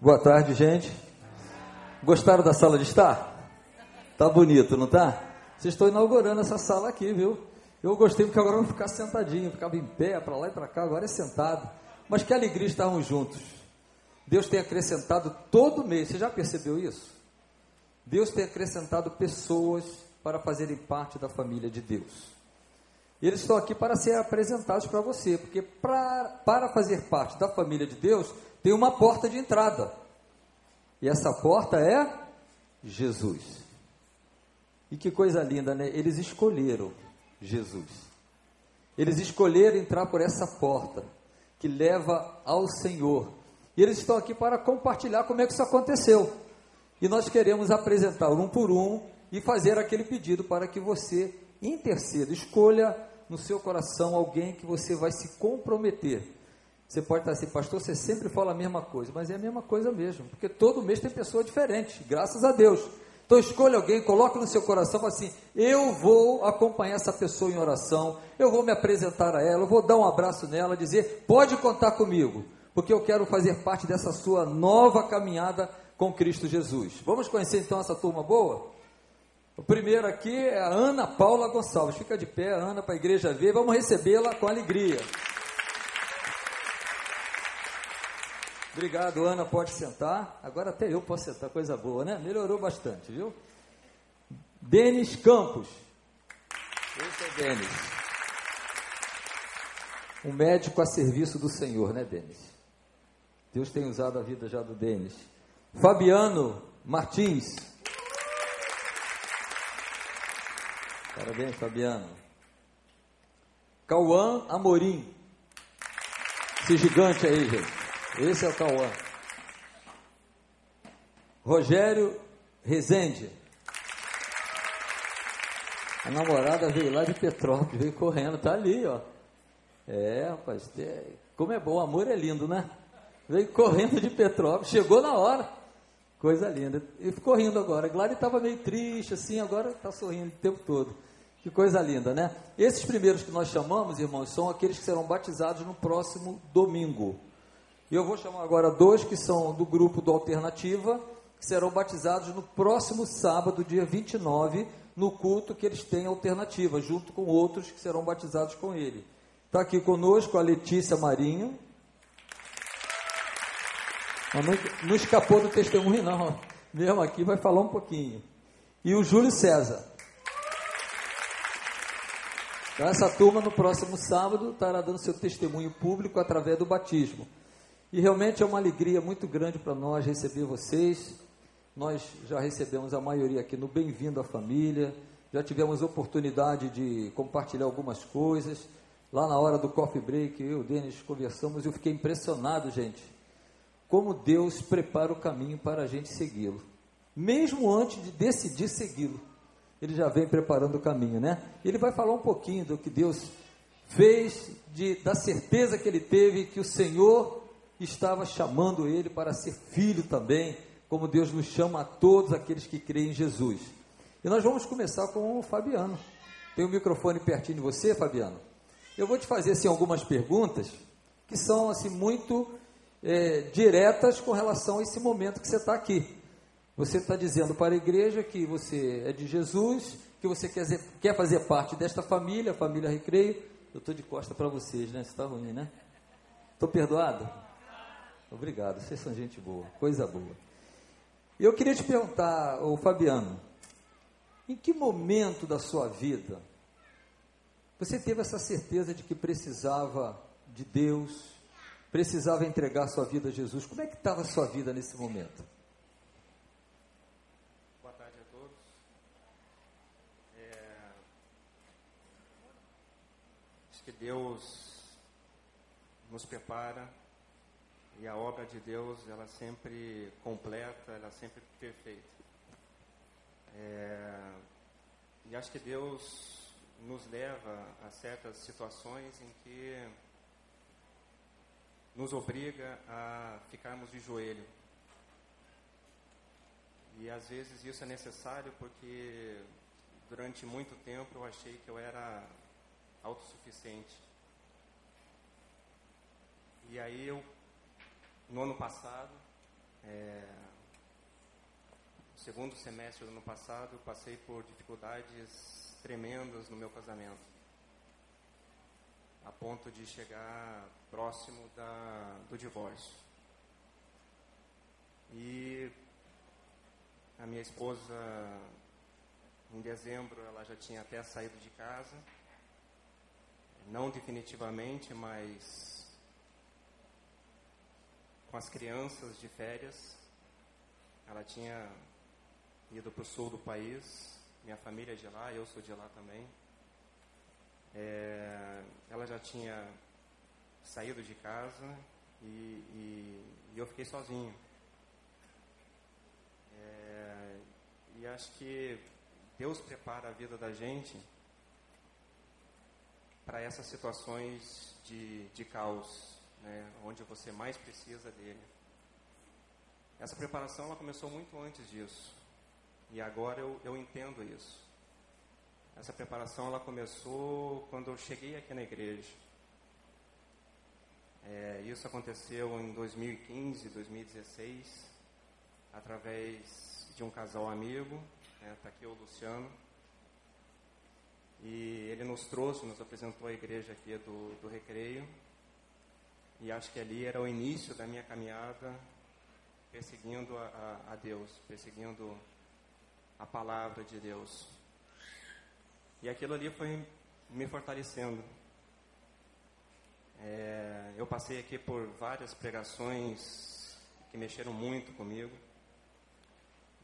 Boa tarde, gente. Gostaram da sala de estar? Tá bonito, não tá? Vocês estão inaugurando essa sala aqui, viu? Eu gostei porque agora eu vou ficar sentadinho, ficava em pé, para lá e para cá, agora é sentado. Mas que alegria estarmos juntos. Deus tem acrescentado todo mês, você já percebeu isso? Deus tem acrescentado pessoas para fazerem parte da família de Deus. E eles estão aqui para ser apresentados para você, porque pra, para fazer parte da família de Deus, tem uma porta de entrada. E essa porta é Jesus. E que coisa linda, né? Eles escolheram Jesus. Eles escolheram entrar por essa porta que leva ao Senhor. E eles estão aqui para compartilhar como é que isso aconteceu. E nós queremos apresentar um por um e fazer aquele pedido para que você interceda, escolha no seu coração alguém que você vai se comprometer. Você pode estar assim, pastor, você sempre fala a mesma coisa, mas é a mesma coisa mesmo, porque todo mês tem pessoa diferente, graças a Deus. Então escolha alguém, coloque no seu coração assim: eu vou acompanhar essa pessoa em oração, eu vou me apresentar a ela, eu vou dar um abraço nela, dizer, pode contar comigo, porque eu quero fazer parte dessa sua nova caminhada com Cristo Jesus. Vamos conhecer então essa turma boa? O primeiro aqui é a Ana Paula Gonçalves. Fica de pé, Ana, para a igreja ver. Vamos recebê-la com alegria. Obrigado, Ana. Pode sentar. Agora até eu posso sentar, coisa boa, né? Melhorou bastante, viu? Denis Campos. Esse é Denis. Um médico a serviço do Senhor, né, Denis? Deus tem usado a vida já do Denis. Fabiano Martins. Parabéns, Fabiano. Cauã Amorim. Esse gigante aí, gente. Esse é o Cauã. Rogério Rezende. A namorada veio lá de Petrópolis, veio correndo, tá ali, ó. É, rapaz, como é bom, o amor é lindo, né? Veio correndo de Petrópolis, chegou na hora. Coisa linda. E ficou rindo agora. Glória estava meio triste, assim, agora está sorrindo o tempo todo. Que coisa linda, né? Esses primeiros que nós chamamos, irmãos, são aqueles que serão batizados no próximo domingo. E eu vou chamar agora dois que são do grupo do Alternativa, que serão batizados no próximo sábado, dia 29, no culto que eles têm alternativa, junto com outros que serão batizados com ele. Está aqui conosco a Letícia Marinho. Não, não escapou do testemunho, não. Mesmo aqui vai falar um pouquinho. E o Júlio César. Então, essa turma no próximo sábado estará dando seu testemunho público através do batismo. E realmente é uma alegria muito grande para nós receber vocês. Nós já recebemos a maioria aqui no Bem-vindo à Família, já tivemos oportunidade de compartilhar algumas coisas. Lá na hora do coffee break, eu e o Denis conversamos e eu fiquei impressionado, gente, como Deus prepara o caminho para a gente segui-lo, mesmo antes de decidir segui-lo ele já vem preparando o caminho, né? Ele vai falar um pouquinho do que Deus fez, de, da certeza que ele teve que o Senhor estava chamando ele para ser filho também, como Deus nos chama a todos aqueles que creem em Jesus. E nós vamos começar com o Fabiano. Tem o microfone pertinho de você, Fabiano? Eu vou te fazer assim, algumas perguntas que são assim muito é, diretas com relação a esse momento que você está aqui. Você está dizendo para a igreja que você é de Jesus, que você quer, quer fazer parte desta família, família Recreio. Eu estou de costa para vocês, né? Você está ruim, né? Estou perdoado? Obrigado, vocês são gente boa, coisa boa. E eu queria te perguntar, ô Fabiano, em que momento da sua vida você teve essa certeza de que precisava de Deus, precisava entregar sua vida a Jesus? Como é que estava a sua vida nesse momento? Que Deus nos prepara e a obra de Deus ela sempre completa, ela sempre perfeita. É, e acho que Deus nos leva a certas situações em que nos obriga a ficarmos de joelho. E às vezes isso é necessário porque durante muito tempo eu achei que eu era autossuficiente. E aí eu, no ano passado, É, no segundo semestre do ano passado, eu passei por dificuldades tremendas no meu casamento, a ponto de chegar próximo da, do divórcio. E a minha esposa, em dezembro, ela já tinha até saído de casa, não definitivamente, mas com as crianças de férias. Ela tinha ido para o sul do país, minha família é de lá, eu sou de lá também. É, ela já tinha saído de casa e, e, e eu fiquei sozinho. É, e acho que Deus prepara a vida da gente para essas situações de, de caos, né, onde você mais precisa dele. Essa preparação ela começou muito antes disso. E agora eu, eu entendo isso. Essa preparação ela começou quando eu cheguei aqui na igreja. É, isso aconteceu em 2015, 2016, através de um casal amigo. Está né, aqui o Luciano. E ele nos trouxe, nos apresentou a igreja aqui do, do Recreio. E acho que ali era o início da minha caminhada perseguindo a, a, a Deus, perseguindo a palavra de Deus. E aquilo ali foi me fortalecendo. É, eu passei aqui por várias pregações que mexeram muito comigo,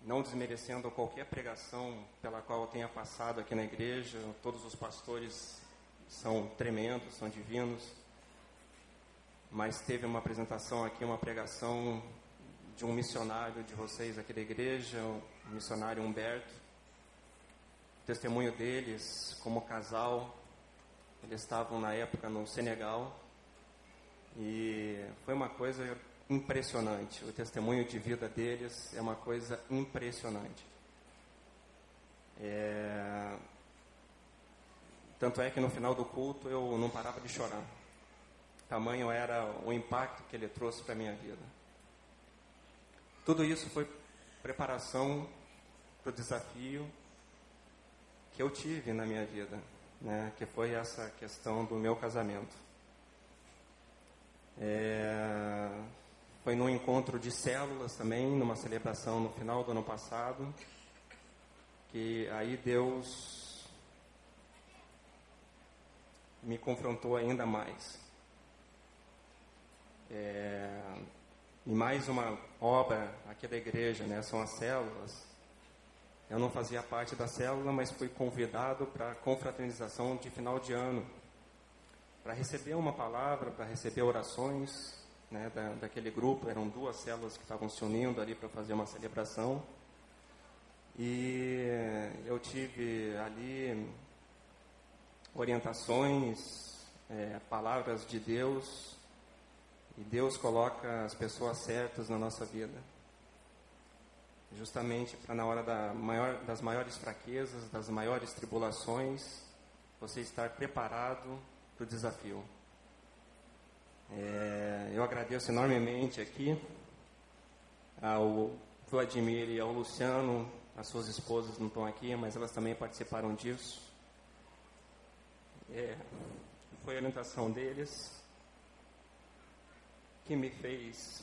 não desmerecendo qualquer pregação pela qual eu tenha passado aqui na igreja. Todos os pastores são tremendos, são divinos. Mas teve uma apresentação aqui, uma pregação de um missionário de vocês aqui da igreja, o missionário Humberto. O testemunho deles como casal, eles estavam na época no Senegal e foi uma coisa impressionante. O testemunho de vida deles é uma coisa impressionante. É... Tanto é que no final do culto eu não parava de chorar. Tamanho era o impacto que ele trouxe para a minha vida. Tudo isso foi preparação para o desafio que eu tive na minha vida, né? que foi essa questão do meu casamento. É, foi num encontro de células também, numa celebração no final do ano passado, que aí Deus me confrontou ainda mais. É, e mais uma obra aqui da igreja, né? São as células. Eu não fazia parte da célula, mas fui convidado para a confraternização de final de ano, para receber uma palavra, para receber orações né, da, daquele grupo. Eram duas células que estavam se unindo ali para fazer uma celebração. E eu tive ali orientações, é, palavras de Deus e Deus coloca as pessoas certas na nossa vida. Justamente para na hora da maior, das maiores fraquezas, das maiores tribulações, você estar preparado para o desafio. É, eu agradeço enormemente aqui ao Vladimir e ao Luciano, as suas esposas não estão aqui, mas elas também participaram disso. É, foi a orientação deles que me fez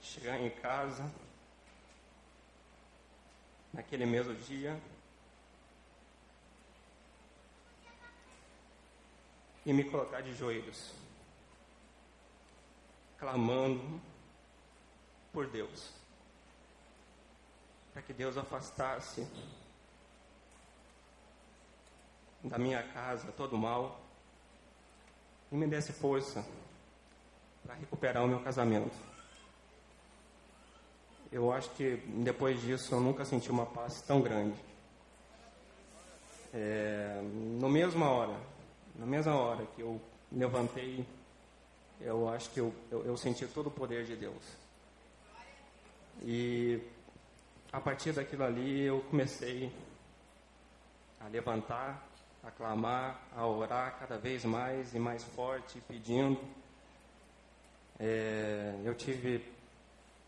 chegar em casa naquele mesmo dia e me colocar de joelhos, clamando por Deus, para que Deus afastasse da minha casa todo o mal e me desse força para recuperar o meu casamento. Eu acho que depois disso eu nunca senti uma paz tão grande. É, no mesma hora, na mesma hora que eu levantei, eu acho que eu, eu, eu senti todo o poder de Deus. E a partir daquilo ali eu comecei a levantar a clamar, a orar cada vez mais e mais forte, pedindo. É, eu tive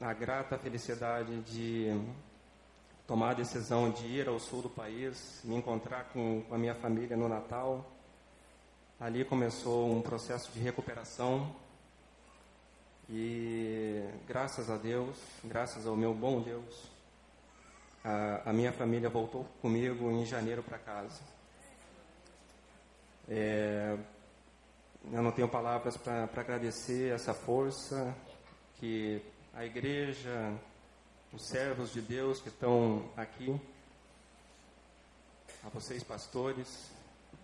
a grata felicidade de tomar a decisão de ir ao sul do país, me encontrar com, com a minha família no Natal. Ali começou um processo de recuperação e graças a Deus, graças ao meu bom Deus, a, a minha família voltou comigo em janeiro para casa. É, eu não tenho palavras para agradecer essa força que a igreja, os servos de Deus que estão aqui, a vocês pastores,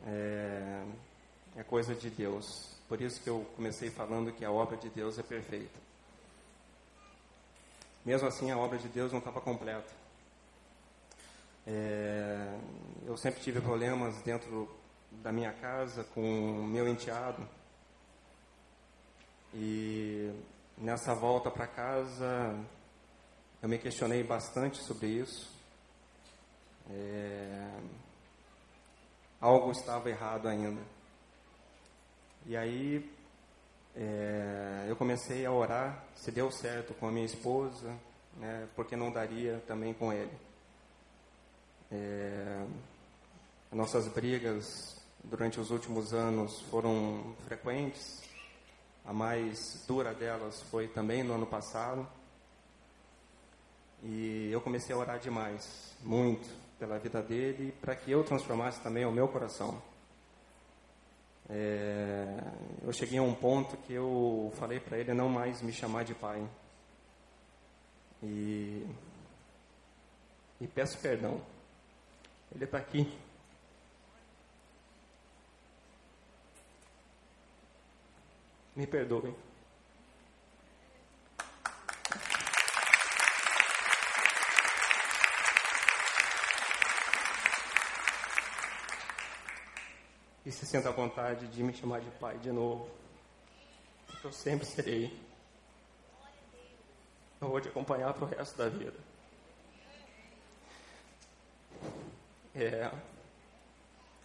é, é coisa de Deus. Por isso que eu comecei falando que a obra de Deus é perfeita. Mesmo assim, a obra de Deus não estava completa. É, eu sempre tive problemas dentro da minha casa com meu enteado. E nessa volta para casa, eu me questionei bastante sobre isso. É, algo estava errado ainda. E aí é, eu comecei a orar se deu certo com a minha esposa, né, porque não daria também com ele. É, nossas brigas durante os últimos anos foram frequentes. A mais dura delas foi também no ano passado. E eu comecei a orar demais, muito, pela vida dele, para que eu transformasse também o meu coração. É, eu cheguei a um ponto que eu falei para ele não mais me chamar de pai. E, e peço perdão. Ele está aqui. Me perdoe. E se senta à vontade de me chamar de pai de novo. Porque eu sempre serei. Eu vou te acompanhar para o resto da vida. É,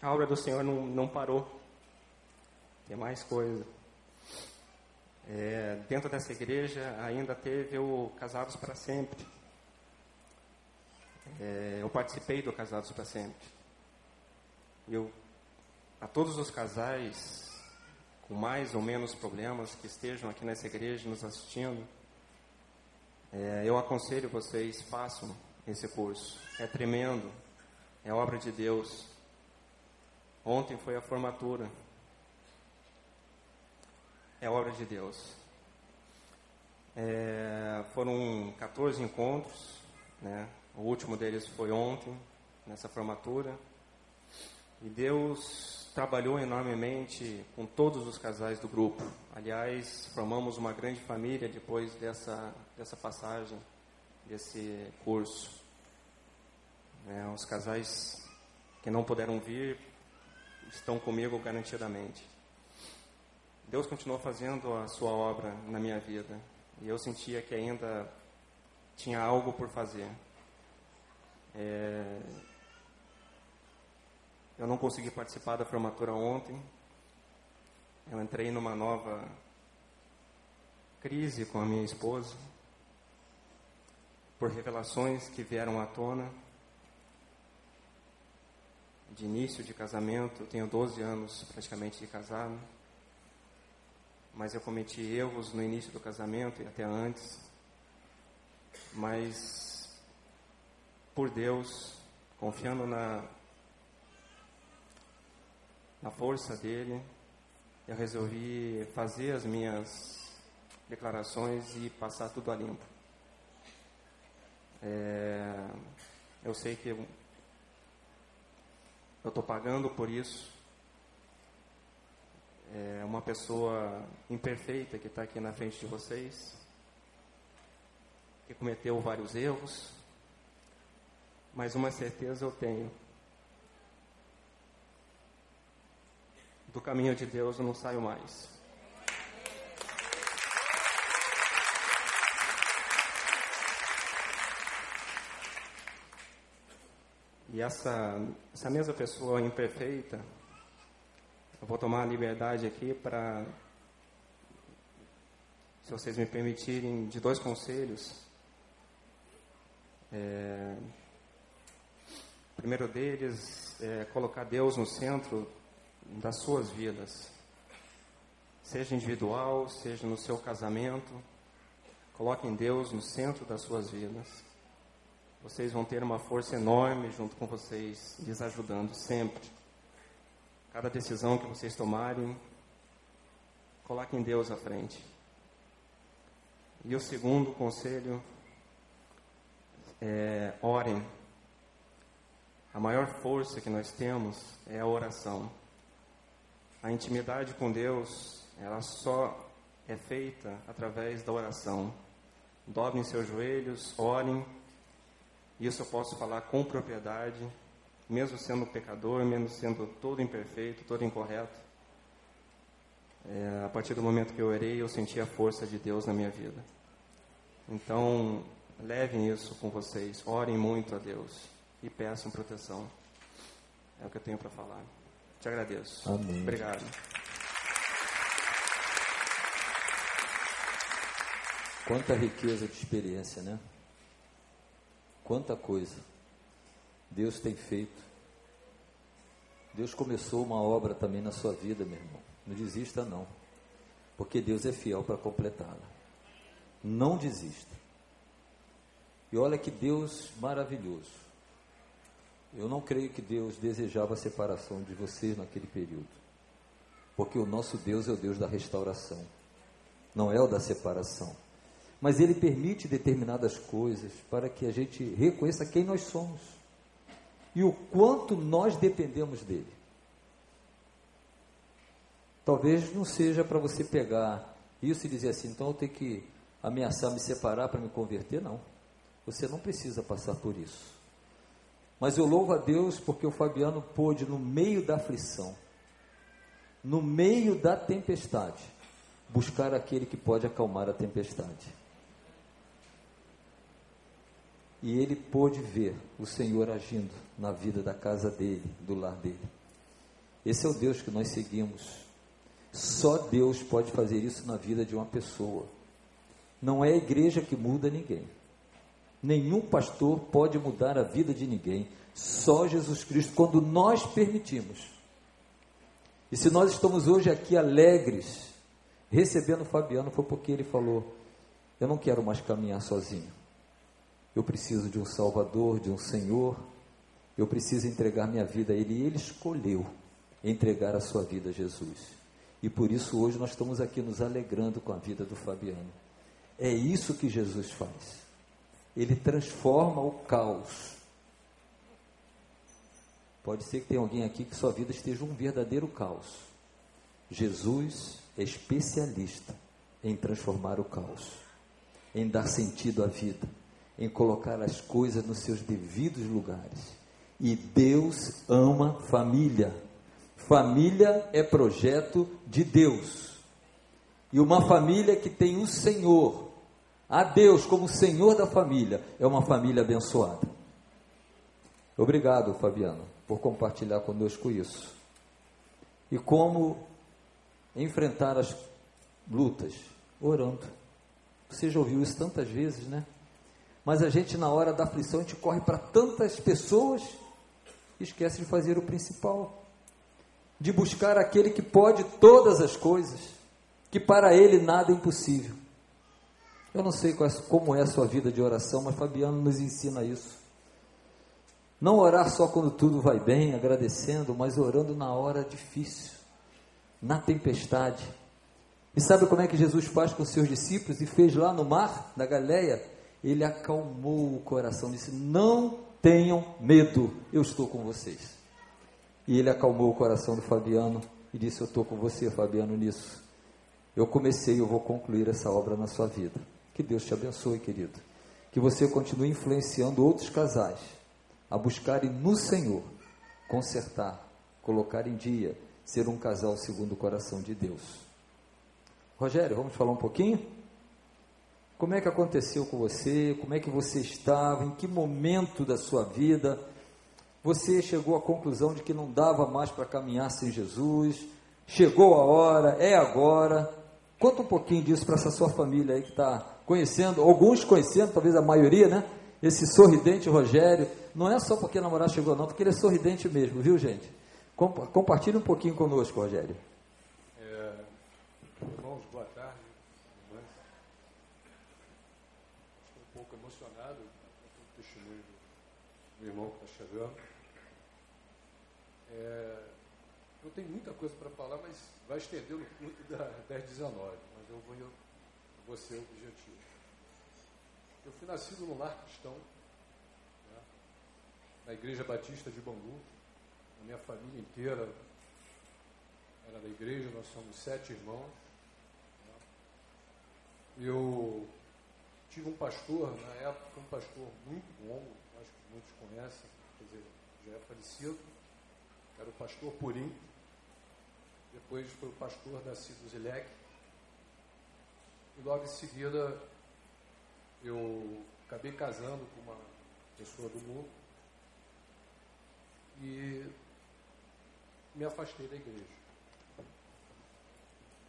a obra do Senhor não, não parou. Tem mais coisa. É, dentro dessa igreja ainda teve o Casados para Sempre. É, eu participei do Casados para Sempre. Eu a todos os casais com mais ou menos problemas que estejam aqui nessa igreja nos assistindo, é, eu aconselho vocês, façam esse curso. É tremendo, é obra de Deus. Ontem foi a formatura. É obra de Deus. É, foram 14 encontros, né? o último deles foi ontem, nessa formatura. E Deus trabalhou enormemente com todos os casais do grupo. Aliás, formamos uma grande família depois dessa, dessa passagem, desse curso. É, os casais que não puderam vir estão comigo garantidamente. Deus continuou fazendo a sua obra na minha vida e eu sentia que ainda tinha algo por fazer. É, eu não consegui participar da formatura ontem. Eu entrei numa nova crise com a minha esposa por revelações que vieram à tona de início de casamento. Eu tenho 12 anos praticamente de casado, mas eu cometi erros no início do casamento e até antes. Mas por Deus, confiando na na força dele, eu resolvi fazer as minhas declarações e passar tudo a limpo. É, eu sei que eu estou pagando por isso. É uma pessoa imperfeita que está aqui na frente de vocês, que cometeu vários erros, mas uma certeza eu tenho do caminho de Deus eu não saio mais. E essa, essa mesma pessoa imperfeita, eu vou tomar a liberdade aqui para se vocês me permitirem, de dois conselhos. É, o primeiro deles é colocar Deus no centro das suas vidas, seja individual, seja no seu casamento. Coloquem Deus no centro das suas vidas. Vocês vão ter uma força enorme junto com vocês, lhes ajudando sempre. Cada decisão que vocês tomarem, coloquem Deus à frente. E o segundo conselho é orem. A maior força que nós temos é a oração. A intimidade com Deus, ela só é feita através da oração. Dobrem seus joelhos, orem. Isso eu posso falar com propriedade, mesmo sendo pecador, mesmo sendo todo imperfeito, todo incorreto. É, a partir do momento que eu orei, eu senti a força de Deus na minha vida. Então, levem isso com vocês, orem muito a Deus e peçam proteção. É o que eu tenho para falar. Te agradeço. Amém. Obrigado. Quanta riqueza de experiência, né? Quanta coisa Deus tem feito. Deus começou uma obra também na sua vida, meu irmão. Não desista, não. Porque Deus é fiel para completá-la. Não desista. E olha que Deus maravilhoso. Eu não creio que Deus desejava a separação de vocês naquele período. Porque o nosso Deus é o Deus da restauração, não é o da separação. Mas Ele permite determinadas coisas para que a gente reconheça quem nós somos e o quanto nós dependemos dele. Talvez não seja para você pegar isso e dizer assim, então eu tenho que ameaçar me separar para me converter, não. Você não precisa passar por isso. Mas eu louvo a Deus porque o Fabiano pôde, no meio da aflição, no meio da tempestade, buscar aquele que pode acalmar a tempestade. E ele pôde ver o Senhor agindo na vida da casa dele, do lar dele. Esse é o Deus que nós seguimos. Só Deus pode fazer isso na vida de uma pessoa. Não é a igreja que muda ninguém. Nenhum pastor pode mudar a vida de ninguém, só Jesus Cristo, quando nós permitimos. E se nós estamos hoje aqui alegres, recebendo Fabiano, foi porque ele falou: Eu não quero mais caminhar sozinho. Eu preciso de um Salvador, de um Senhor. Eu preciso entregar minha vida a Ele. E Ele escolheu entregar a sua vida a Jesus. E por isso hoje nós estamos aqui nos alegrando com a vida do Fabiano. É isso que Jesus faz. Ele transforma o caos. Pode ser que tenha alguém aqui que sua vida esteja um verdadeiro caos. Jesus é especialista em transformar o caos, em dar sentido à vida, em colocar as coisas nos seus devidos lugares. E Deus ama família. Família é projeto de Deus. E uma família que tem o Senhor a Deus como Senhor da família, é uma família abençoada. Obrigado, Fabiano, por compartilhar conosco isso. E como enfrentar as lutas? Orando. Você já ouviu isso tantas vezes, né? Mas a gente, na hora da aflição, a gente corre para tantas pessoas e esquece de fazer o principal. De buscar aquele que pode todas as coisas, que para ele nada é impossível. Eu não sei como é a sua vida de oração, mas Fabiano nos ensina isso. Não orar só quando tudo vai bem, agradecendo, mas orando na hora difícil, na tempestade. E sabe como é que Jesus faz com os seus discípulos e fez lá no mar da Galileia? Ele acalmou o coração, disse: Não tenham medo, eu estou com vocês. E ele acalmou o coração do Fabiano e disse: Eu estou com você, Fabiano, nisso. Eu comecei eu vou concluir essa obra na sua vida. Que Deus te abençoe, querido. Que você continue influenciando outros casais a buscarem no Senhor consertar, colocar em dia, ser um casal segundo o coração de Deus. Rogério, vamos falar um pouquinho? Como é que aconteceu com você? Como é que você estava? Em que momento da sua vida você chegou à conclusão de que não dava mais para caminhar sem Jesus? Chegou a hora, é agora. Conta um pouquinho disso para essa sua família aí que está conhecendo, alguns conhecendo, talvez a maioria, né? Esse sorridente Rogério. Não é só porque a namorada chegou, não, porque ele é sorridente mesmo, viu, gente? Compartilhe um pouquinho conosco, Rogério. É, irmãos, boa tarde. Estou um pouco emocionado com o testemunho do irmão que está chegando. É, eu tenho muita coisa para falar, mas vai estender no culto da 1019, mas eu vou, eu vou ser objetivo. Eu fui nascido no lar cristão, né, na Igreja Batista de Bangu. A minha família inteira era da igreja, nós somos sete irmãos. Né. Eu tive um pastor, na época, um pastor muito bom, acho que muitos conhecem, quer dizer, já é falecido, era o pastor Purim depois foi o pastor da Zilek. E logo em seguida eu acabei casando com uma pessoa do mundo e me afastei da igreja.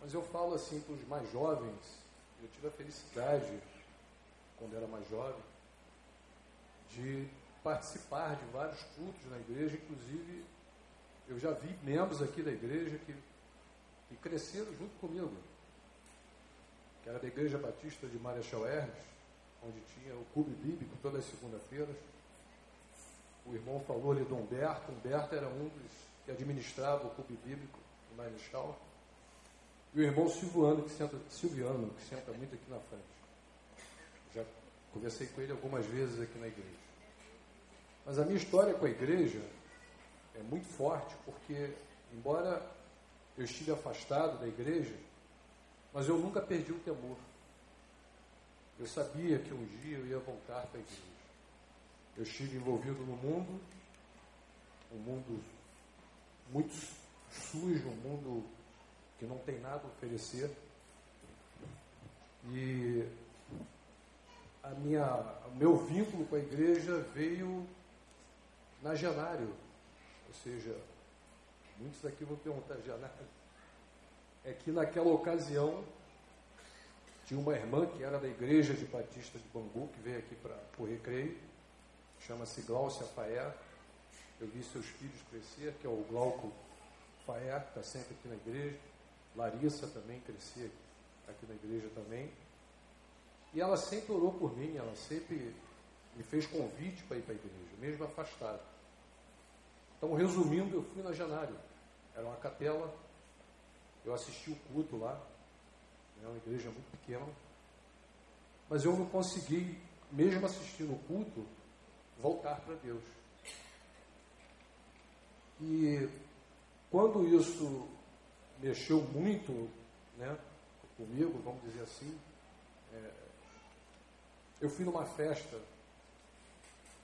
Mas eu falo assim para os mais jovens, eu tive a felicidade, quando era mais jovem, de participar de vários cultos na igreja, inclusive eu já vi membros aqui da igreja que e cresceram junto comigo, que era da Igreja Batista de Marechal Hermes, onde tinha o clube bíblico todas as segunda-feiras. O irmão falou ali do Humberto, Humberto era um dos que administrava o clube bíblico de Marechal. E o irmão Silviano, que senta, Silviano, que senta muito aqui na frente. Já conversei com ele algumas vezes aqui na igreja. Mas a minha história com a igreja é muito forte, porque, embora eu estive afastado da igreja, mas eu nunca perdi o temor. Eu sabia que um dia eu ia voltar para a igreja. Eu estive envolvido no mundo, um mundo muito sujo, um mundo que não tem nada a oferecer. E a minha, o meu vínculo com a igreja veio na Janário, ou seja, Muitos daqui vão perguntar já, né? É que naquela ocasião tinha uma irmã que era da igreja de Batista de Bangu, que veio aqui para o recreio, chama-se Glaucia Faé. Eu vi seus filhos crescer, que é o Glauco Faé, que está sempre aqui na igreja. Larissa também crescia aqui na igreja também. E ela sempre orou por mim, ela sempre me fez convite para ir para a igreja, mesmo afastado. Então, resumindo, eu fui na Janário. Era uma capela. Eu assisti o culto lá. É uma igreja muito pequena. Mas eu não consegui, mesmo assistindo o culto, voltar para Deus. E quando isso mexeu muito né, comigo, vamos dizer assim, é, eu fui numa festa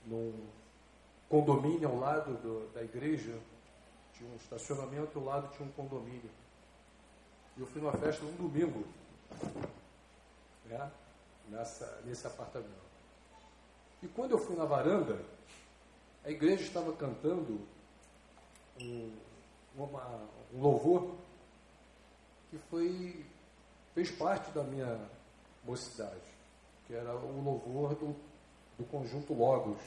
num condomínio ao lado do, da igreja tinha um estacionamento, ao lado tinha um condomínio. E eu fui numa festa um domingo, né, nessa, nesse apartamento. E quando eu fui na varanda, a igreja estava cantando um, uma, um louvor que foi, fez parte da minha mocidade, que era o louvor do, do conjunto Logos,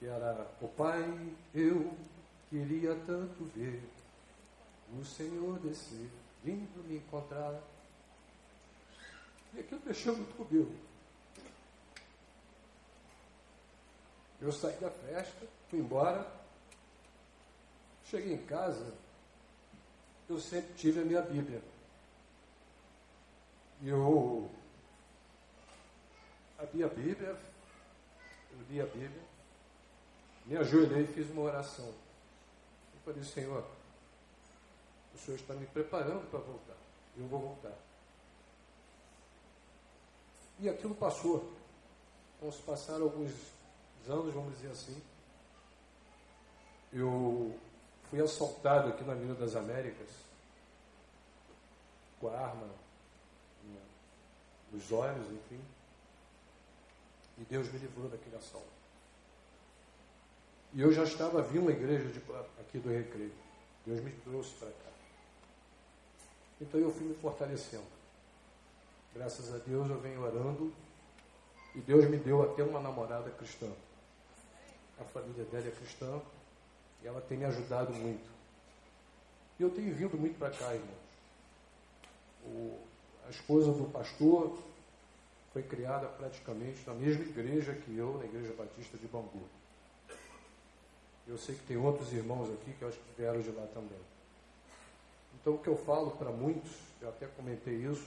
que era o Pai, eu Queria tanto ver o Senhor descer, vindo me encontrar. E aquilo mexeu muito comigo. Eu saí da festa, fui embora, cheguei em casa, eu sempre tive a minha Bíblia. Eu a Bíblia, eu li a Bíblia, me ajoelhei e fiz uma oração. Eu falei, Senhor, o Senhor está me preparando para voltar. Eu vou voltar. E aquilo passou. Então se passaram alguns anos, vamos dizer assim. Eu fui assaltado aqui na Avenida das Américas com a arma nos olhos, enfim. E Deus me livrou daquele assalto. E eu já estava vindo à igreja de, aqui do Recreio. Deus me trouxe para cá. Então eu fui me fortalecendo. Graças a Deus eu venho orando e Deus me deu até uma namorada cristã. A família dela é cristã e ela tem me ajudado muito. E eu tenho vindo muito para cá, irmãos. O, a esposa do pastor foi criada praticamente na mesma igreja que eu, na Igreja Batista de Bangu. Eu sei que tem outros irmãos aqui que eu acho que vieram de lá também. Então, o que eu falo para muitos, eu até comentei isso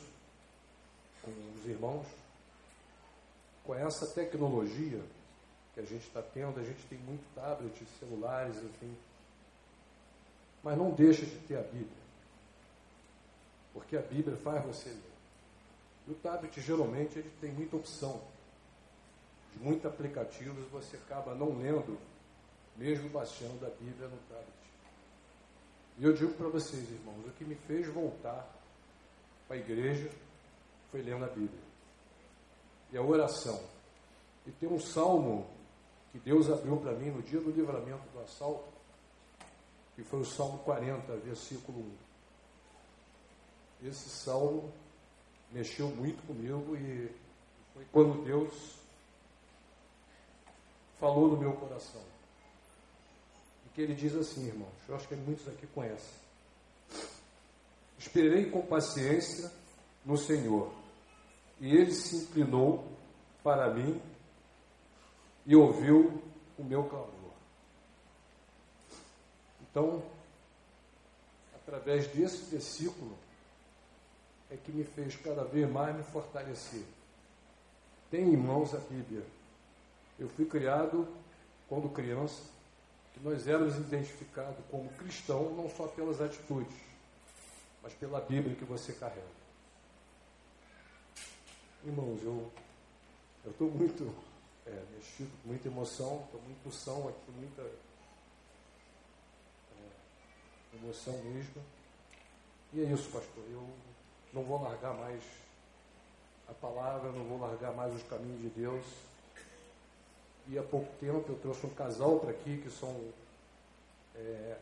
com os irmãos, com essa tecnologia que a gente está tendo, a gente tem muito tablet, celulares, enfim. Mas não deixa de ter a Bíblia. Porque a Bíblia faz você ler. E o tablet, geralmente, ele tem muita opção. De muitos aplicativos, você acaba não lendo, mesmo baixando a Bíblia no tablet. E eu digo para vocês, irmãos, o que me fez voltar para a igreja foi lendo a Bíblia. E a oração. E tem um salmo que Deus abriu para mim no dia do livramento do assalto, que foi o Salmo 40, versículo 1. Esse salmo mexeu muito comigo e foi quando Deus falou no meu coração que ele diz assim, irmãos, eu acho que muitos aqui conhecem. Esperei com paciência no Senhor, e ele se inclinou para mim e ouviu o meu clamor. Então, através desse versículo, é que me fez cada vez mais me fortalecer. Tem em mãos a Bíblia. Eu fui criado, quando criança, que nós éramos identificados como cristão não só pelas atitudes, mas pela Bíblia que você carrega. Irmãos, eu estou muito é, mexido, com muita emoção, estou muito são aqui, muita é, emoção mesmo. E é isso, pastor. Eu não vou largar mais a palavra, não vou largar mais os caminhos de Deus e há pouco tempo eu trouxe um casal para aqui que são é,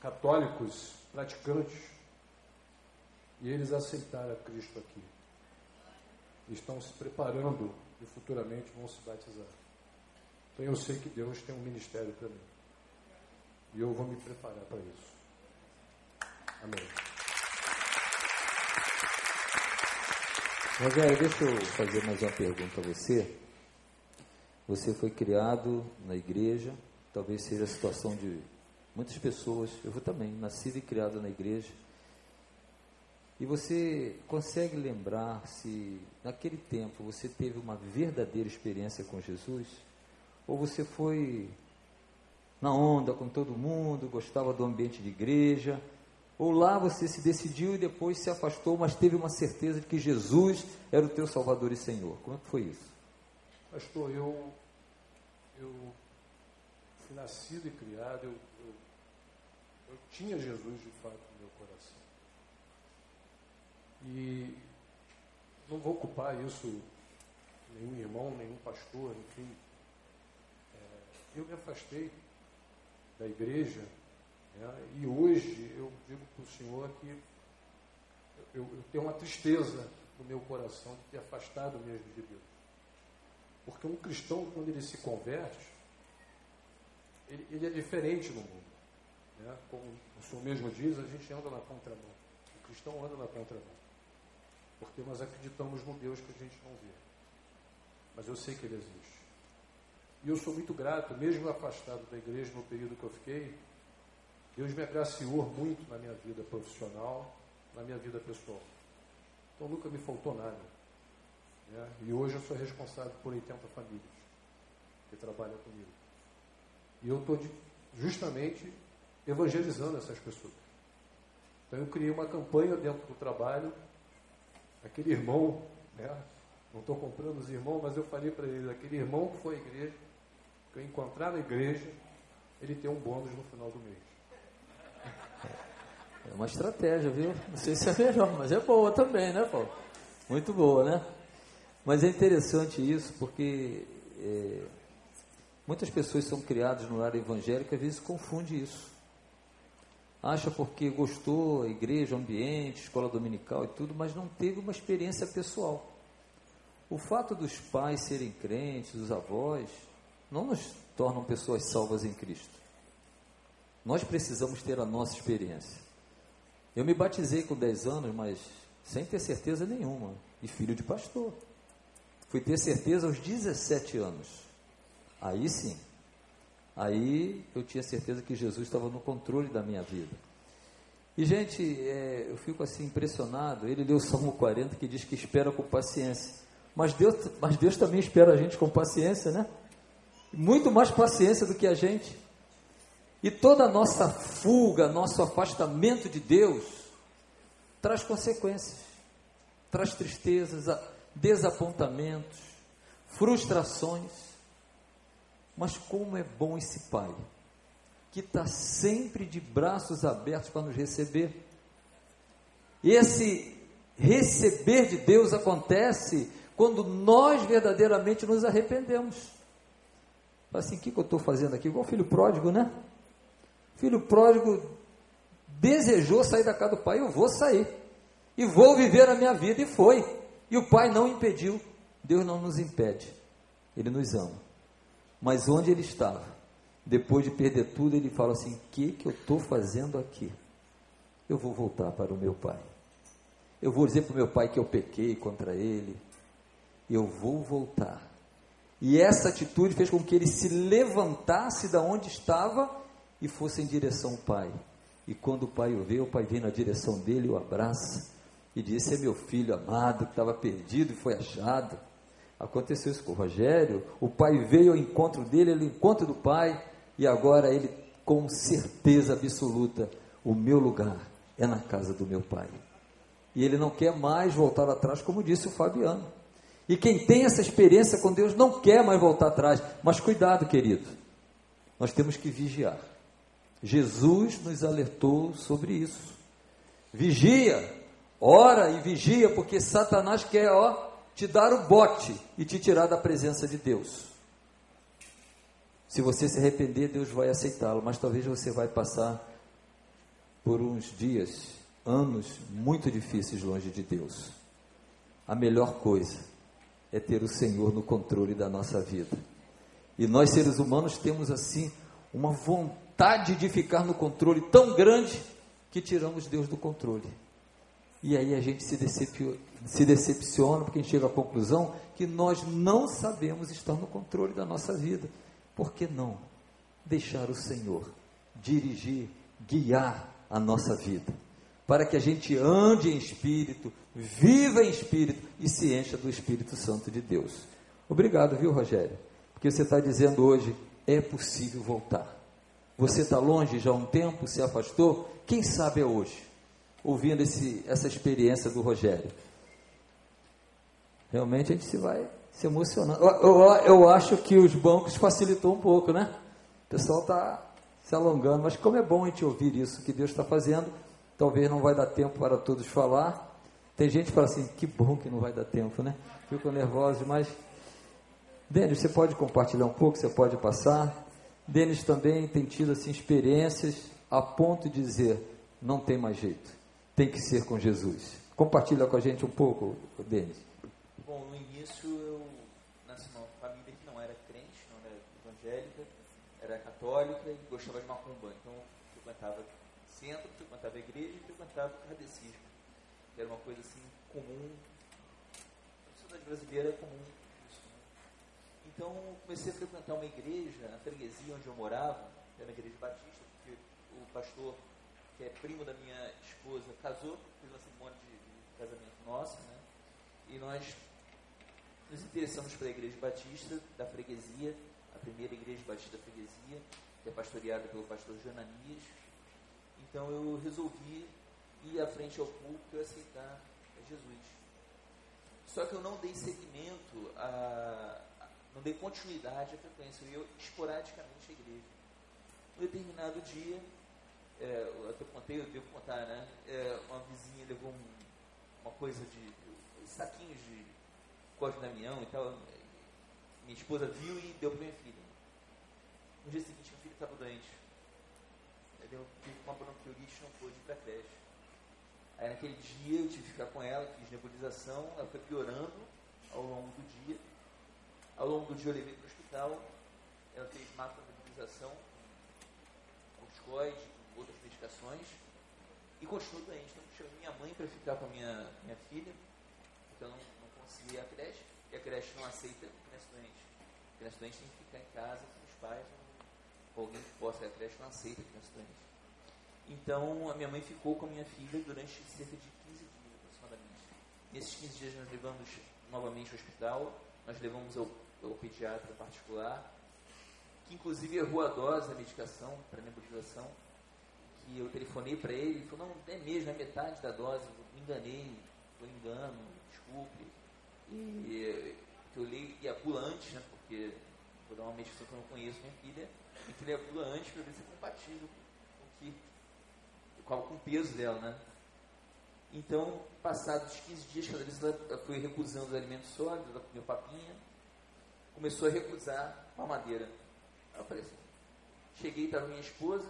católicos praticantes e eles aceitaram a Cristo aqui. Estão se preparando e futuramente vão se batizar. Então eu sei que Deus tem um ministério para mim. E eu vou me preparar para isso. Amém. Rogério, deixa eu fazer mais uma pergunta a você. Você foi criado na igreja, talvez seja a situação de muitas pessoas. Eu vou também, nascido e criado na igreja. E você consegue lembrar se naquele tempo você teve uma verdadeira experiência com Jesus? Ou você foi na onda com todo mundo, gostava do ambiente de igreja? Ou lá você se decidiu e depois se afastou, mas teve uma certeza de que Jesus era o teu Salvador e Senhor? Como é que foi isso? Pastor, eu, eu fui nascido e criado, eu, eu, eu tinha Jesus de fato no meu coração. E não vou ocupar isso, nenhum irmão, nenhum pastor, enfim. É, eu me afastei da igreja né, e hoje eu digo para o Senhor que eu, eu tenho uma tristeza no meu coração de ter afastado mesmo de Deus. Porque um cristão, quando ele se converte, ele, ele é diferente no mundo. Né? Como o senhor mesmo diz, a gente anda na contramão. O cristão anda na contramão. Porque nós acreditamos no Deus que a gente não vê. Mas eu sei que ele existe. E eu sou muito grato, mesmo afastado da igreja no período que eu fiquei, Deus me agraciou muito na minha vida profissional, na minha vida pessoal. Então nunca me faltou nada. Né? E hoje eu sou responsável por 80 famílias que trabalham comigo. E eu estou justamente evangelizando essas pessoas. Então eu criei uma campanha dentro do trabalho. Aquele irmão, né? não estou comprando os irmãos, mas eu falei para ele, aquele irmão que foi à igreja, que eu encontrar na igreja, ele tem um bônus no final do mês. É uma estratégia, viu? Não sei se é melhor, mas é boa também, né, Paulo? Muito boa, né? Mas é interessante isso, porque é, muitas pessoas são criadas no lar evangélico e às vezes confunde isso. acha porque gostou, igreja, ambiente, escola dominical e tudo, mas não teve uma experiência pessoal. O fato dos pais serem crentes, dos avós, não nos tornam pessoas salvas em Cristo. Nós precisamos ter a nossa experiência. Eu me batizei com 10 anos, mas sem ter certeza nenhuma, e filho de pastor. Fui ter certeza aos 17 anos. Aí sim. Aí eu tinha certeza que Jesus estava no controle da minha vida. E, gente, é, eu fico assim impressionado. Ele leu o Salmo 40 que diz que espera com paciência. Mas Deus, mas Deus também espera a gente com paciência, né? Muito mais paciência do que a gente. E toda a nossa fuga, nosso afastamento de Deus, traz consequências, traz tristezas, desapontamentos, frustrações. Mas como é bom esse Pai, que está sempre de braços abertos para nos receber. Esse receber de Deus acontece quando nós verdadeiramente nos arrependemos. Assim, o que, que eu estou fazendo aqui? Igual filho pródigo, né? filho pródigo desejou sair da casa do pai, eu vou sair. E vou viver a minha vida, e foi. E o pai não impediu. Deus não nos impede. Ele nos ama. Mas onde ele estava, depois de perder tudo, ele fala assim: O que, que eu estou fazendo aqui? Eu vou voltar para o meu pai. Eu vou dizer para o meu pai que eu pequei contra ele. Eu vou voltar. E essa atitude fez com que ele se levantasse da onde estava e fosse em direção ao pai. E quando o pai o vê, o pai vem na direção dele, o abraça e diz: é meu filho amado que estava perdido e foi achado. Aconteceu isso com o Rogério. O pai veio ao encontro dele, ao encontro do pai, e agora ele, com certeza absoluta, o meu lugar é na casa do meu pai. E ele não quer mais voltar atrás, como disse o Fabiano. E quem tem essa experiência com Deus não quer mais voltar atrás. Mas cuidado, querido, nós temos que vigiar. Jesus nos alertou sobre isso. Vigia, ora e vigia, porque Satanás quer, ó, te dar o bote e te tirar da presença de Deus. Se você se arrepender, Deus vai aceitá-lo, mas talvez você vai passar por uns dias, anos muito difíceis longe de Deus. A melhor coisa é ter o Senhor no controle da nossa vida. E nós seres humanos temos assim uma vontade de ficar no controle tão grande que tiramos Deus do controle. E aí a gente se, decepciona, se decepciona porque a gente chega à conclusão que nós não sabemos estar no controle da nossa vida. Por que não deixar o Senhor dirigir, guiar a nossa vida? Para que a gente ande em espírito, viva em espírito e se encha do Espírito Santo de Deus. Obrigado, viu, Rogério? Porque você está dizendo hoje, é possível voltar. Você está longe já há um tempo, se afastou? Quem sabe é hoje, ouvindo esse, essa experiência do Rogério. Realmente a gente se vai se emocionando. Eu, eu, eu acho que os bancos facilitou um pouco, né? O pessoal está se alongando, mas como é bom a gente ouvir isso que Deus está fazendo, talvez não vai dar tempo para todos falar. Tem gente que fala assim, que bom que não vai dar tempo, né? Fico nervoso, mas Denis, você pode compartilhar um pouco, você pode passar. Denis também tem tido assim, experiências a ponto de dizer: não tem mais jeito, tem que ser com Jesus. Compartilha com a gente um pouco, Denis. Bom, no início eu nasci numa família que não era crente, não era evangélica, era católica e gostava de macumba. Então eu frequentava centro, frequentava igreja e frequentava kardecismo. Era uma coisa assim comum, a sociedade brasileira é comum então comecei a frequentar uma igreja, na freguesia onde eu morava, era uma igreja batista, porque o pastor, que é primo da minha esposa, casou, fez uma cerimônia de, de casamento nossa, né? E nós nos interessamos pela igreja batista da freguesia, a primeira igreja batista da freguesia, que é pastoreada pelo pastor Jananias. Então eu resolvi ir à frente ao púlpito e aceitar Jesus. Só que eu não dei seguimento a, não dei continuidade à frequência, eu ia esporadicamente à igreja. Um determinado dia, é, eu contei, eu devo contar, né? É, uma vizinha levou um, uma coisa de saquinhos de código Damião e tal. Minha esposa viu e deu para minha filha. No dia seguinte, minha filha estava doente. Eu tive uma bronquiolite não pude ir para a creche. Aí naquele dia eu tive que ficar com ela, fiz nebulização, ela foi piorando ao longo do dia. Ao longo do dia eu levei para o hospital, ela fez macronebulização, corticoide, medicações, e continuou doente. Então chamei minha mãe para ficar com a minha, minha filha, porque eu não, não conseguia ir à creche, e a creche não aceita criança doente. Criança doente tem que ficar em casa com os pais, ou alguém que possa ir à creche não aceita criança doente. Então, a minha mãe ficou com a minha filha durante cerca de 15 dias, aproximadamente. Nesses 15 dias, nós levamos novamente ao hospital, nós levamos ao, ao pediatra particular, que inclusive errou a dose da medicação para nebulização, que eu telefonei para ele, ele falou, não, é mesmo, é metade da dose, me enganei, foi engano, desculpe. E eu li e a bula antes, né, porque vou dar uma medicação que eu não conheço minha filha, e que a bula antes para ver se é compatível com o que com o peso dela, né? Então, passados 15 dias, cada vez ela foi recusando os alimentos sólidos, ela comeu papinha, começou a recusar a madeira. Aí eu falei assim, cheguei, estava minha esposa,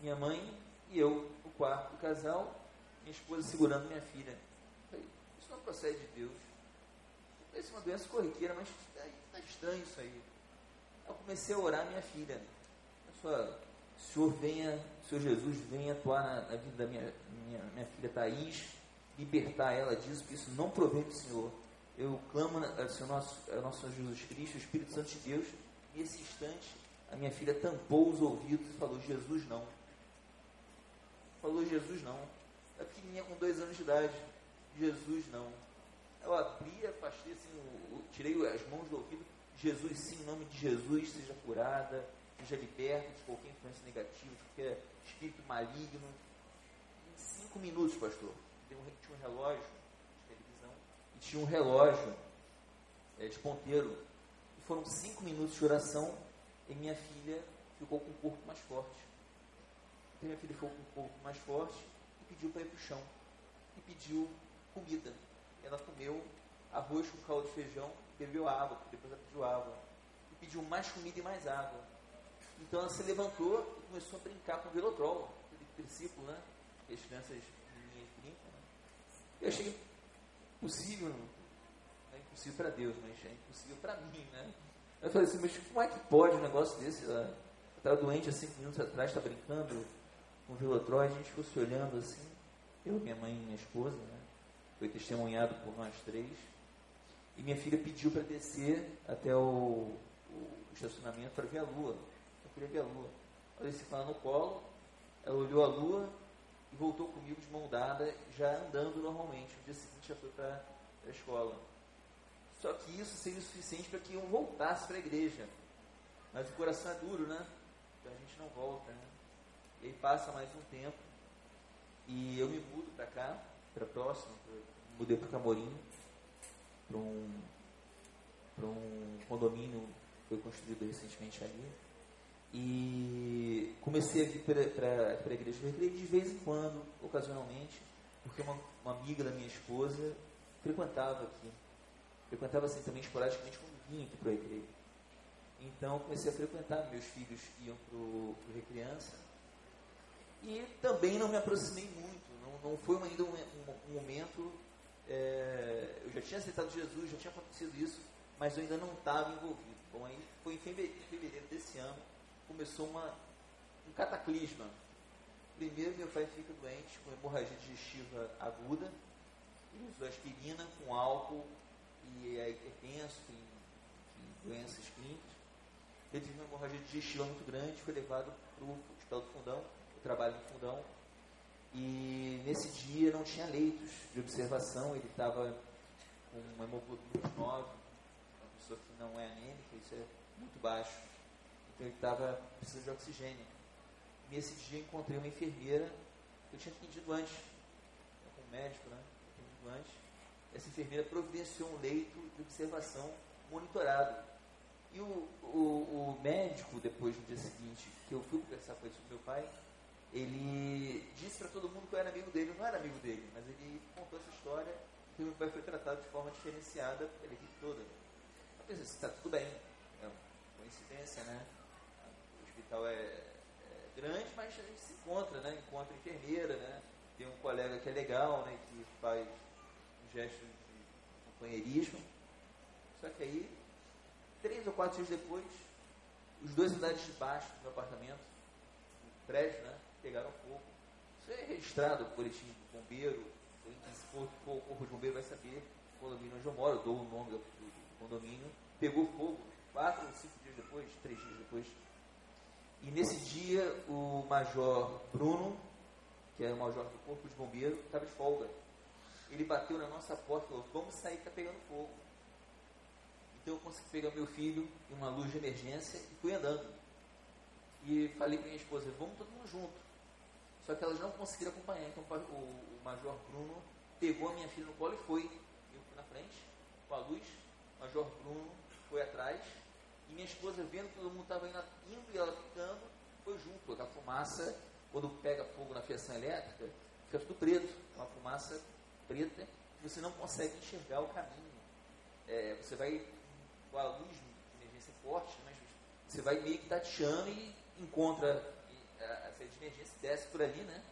minha mãe e eu no quarto do casal, minha esposa segurando minha filha. Falei, isso não procede de Deus. Parece uma doença corriqueira, mas está tá estranho isso aí. Eu comecei a orar minha filha. Sua Senhor venha, Senhor Jesus, venha atuar na, na vida da minha, minha, minha filha Thaís, libertar ela disso, porque isso não provém do Senhor. Eu clamo ao Senhor nosso, ao nosso Senhor Jesus Cristo, o Espírito Santo de Deus, nesse instante, a minha filha tampou os ouvidos e falou, Jesus não. Jesus não. A pequenininha com dois anos de idade, Jesus não. Eu abri, afastei assim, tirei as mãos do ouvido, Jesus sim, em nome de Jesus, seja curada, seja liberta de qualquer influência negativa, de qualquer espírito maligno. Em cinco minutos, pastor, tinha um relógio de televisão e tinha um relógio é, de ponteiro. E foram cinco minutos de oração e minha filha ficou com o corpo mais forte. Minha filha ficou com o corpo mais forte e pediu para ir para o chão. E pediu comida. Ela comeu arroz com caldo de feijão, bebeu água, depois ela pediu água. E pediu mais comida e mais água. Então ela se levantou e começou a brincar com o velotrol, aquele princípio, né? Que as crianças meninas brincam. Né? Eu achei impossível, não é impossível para Deus, mas é impossível para mim, né? Eu falei assim, mas como é que pode um negócio desse? Ela estava doente há cinco minutos atrás, está brincando com o a gente ficou se olhando assim, eu, minha mãe e minha esposa, né? Foi testemunhado por nós três. E minha filha pediu para descer até o, o estacionamento para ver a lua queria ver a lua. Eu desci com ela no colo, ela olhou a lua e voltou comigo de mão dada, já andando normalmente. No dia seguinte já foi para a escola. Só que isso seria o suficiente para que eu voltasse para a igreja. Mas o coração é duro, né? Então a gente não volta, né? E aí passa mais um tempo e eu me mudo para cá, para próximo, mudei para Camorim, para um, um condomínio que foi construído recentemente ali. E comecei a vir para a igreja recreio de vez em quando, ocasionalmente, porque uma, uma amiga da minha esposa frequentava aqui. Frequentava assim também esporadicamente quando vinha aqui para a igreja. Então comecei a frequentar, meus filhos iam para o Recriança. E também não me aproximei muito, não, não foi ainda um, um, um momento. É, eu já tinha aceitado Jesus, já tinha acontecido isso, mas eu ainda não estava envolvido. Bom, aí foi em fevereiro desse ano começou uma, um cataclisma. Primeiro, meu pai fica doente com hemorragia digestiva aguda, ele usou aspirina com álcool e é, é tenso, tem, tem doenças clínicas. Ele teve uma hemorragia digestiva muito grande, foi levado para o Hospital do Fundão, trabalho no Fundão, e nesse dia não tinha leitos de observação, ele estava com uma hemoglobina 9, uma pessoa que não é anêmica, isso é muito baixo ele estava precisando de oxigênio. Nesse dia encontrei uma enfermeira que eu tinha atendido antes, com um médico, né? Atendido antes. Essa enfermeira providenciou um leito de observação monitorado. E o, o, o médico, depois no dia seguinte, que eu fui conversar com isso com meu pai, ele disse para todo mundo que eu era amigo dele. Eu não era amigo dele, mas ele contou essa história que meu pai foi tratado de forma diferenciada pela equipe toda. Eu pensei, está tudo bem, é uma coincidência, né? hospital é, é grande, mas a gente se encontra, né? Encontra enfermeira, né? Tem um colega que é legal, né? Que faz um gesto de companheirismo. Só que aí, três ou quatro dias depois, os dois andares de baixo do meu apartamento, prédio, né? Pegaram fogo. Isso é registrado, boletim do bombeiro, o corpo de bombeiro vai saber o condomínio onde eu moro, eu dou o nome do, do condomínio, pegou fogo quatro ou cinco dias depois, três dias depois. E nesse dia o major Bruno, que era o major do corpo de bombeiro, estava de folga. Ele bateu na nossa porta e falou, vamos sair que está pegando fogo. Então eu consegui pegar meu filho em uma luz de emergência e fui andando. E falei para minha esposa, vamos todo mundo junto. Só que elas não conseguiram acompanhar. Então o, o Major Bruno pegou a minha filha no colo e foi. Eu fui na frente, com a luz. O Major Bruno foi atrás. E minha esposa, vendo que todo mundo estava indo, indo e ela ficando, foi junto. A fumaça, quando pega fogo na fiação elétrica, fica tudo preto. É uma fumaça preta você não consegue enxergar o caminho. É, você vai com a luz de emergência forte, mas você vai meio que tateando e encontra a saída de emergência, desce por ali, né?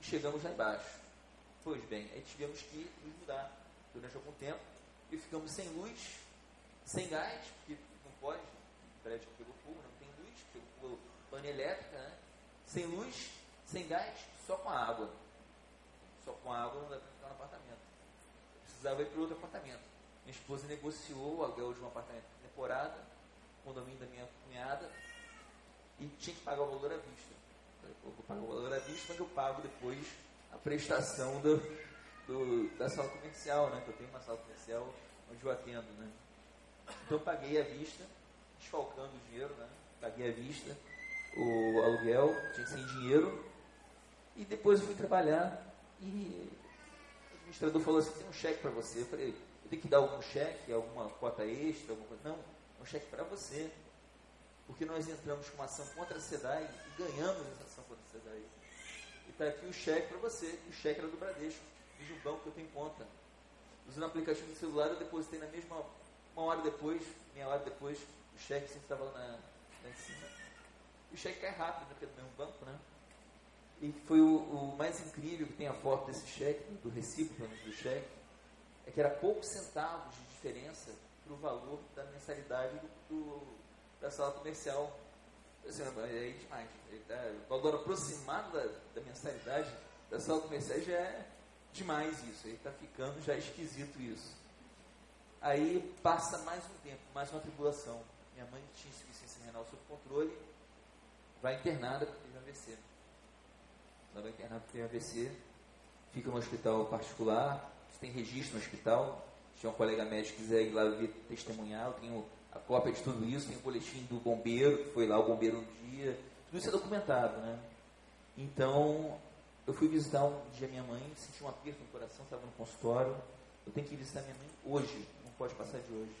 E chegamos lá embaixo. Pois bem, aí tivemos que nos mudar durante algum tempo e ficamos sem luz, sem gás, porque não pode, o prédio pegou fogo, não tem luz, pegou pane elétrica, né? Sem luz, sem gás, só com a água. Só com a água não dá para ficar no apartamento. Precisava ir para outro apartamento. Minha esposa negociou o aluguel de um apartamento de temporada, condomínio da minha cunhada, e tinha que pagar o valor à vista. Eu vou o valor à vista, mas eu pago depois a prestação do, do, da sala comercial, né? Que eu tenho uma sala comercial onde eu atendo, né? Então eu paguei à vista, desfalcando o dinheiro, né? Paguei à vista o aluguel, tinha que ser em dinheiro. E depois eu fui trabalhar e o administrador falou assim, tem um cheque para você. Eu falei, eu tenho que dar algum cheque, alguma cota extra, alguma coisa? Não, é um cheque para você. Porque nós entramos com uma ação contra a SEDAI e ganhamos essa ação contra a SEDAI. E está aqui o cheque para você. O cheque era do Bradesco, de um banco que eu tenho conta. Usando o aplicativo do celular, eu depositei na mesma, uma hora depois, meia hora depois, o cheque sempre estava lá, lá em cima. E o cheque cai rápido, porque é do mesmo banco, né? E foi o, o, mais incrível que tem a foto desse cheque, do recibo do cheque, é que era poucos centavos de diferença para o valor da mensalidade do, do, da sala comercial. Assim, é demais. Tá, o valor aproximado da, da mensalidade da sala comercial já é demais isso. Aí está ficando já esquisito isso. Aí passa mais um tempo, mais uma tribulação. Minha mãe tinha insuficiência renal sob controle, vai internada porque teve AVC. Ela vai internada porque teve AVC, fica no hospital particular, tem registro no hospital. Se um colega médico quiser ir lá ver, testemunhar, eu tenho a cópia de tudo isso, tem o boletim do bombeiro, que foi lá o bombeiro um dia, tudo isso é documentado, né? Então, eu fui visitar um dia minha mãe, senti um aperto no coração, estava no consultório, eu tenho que visitar minha mãe hoje, não pode passar de hoje.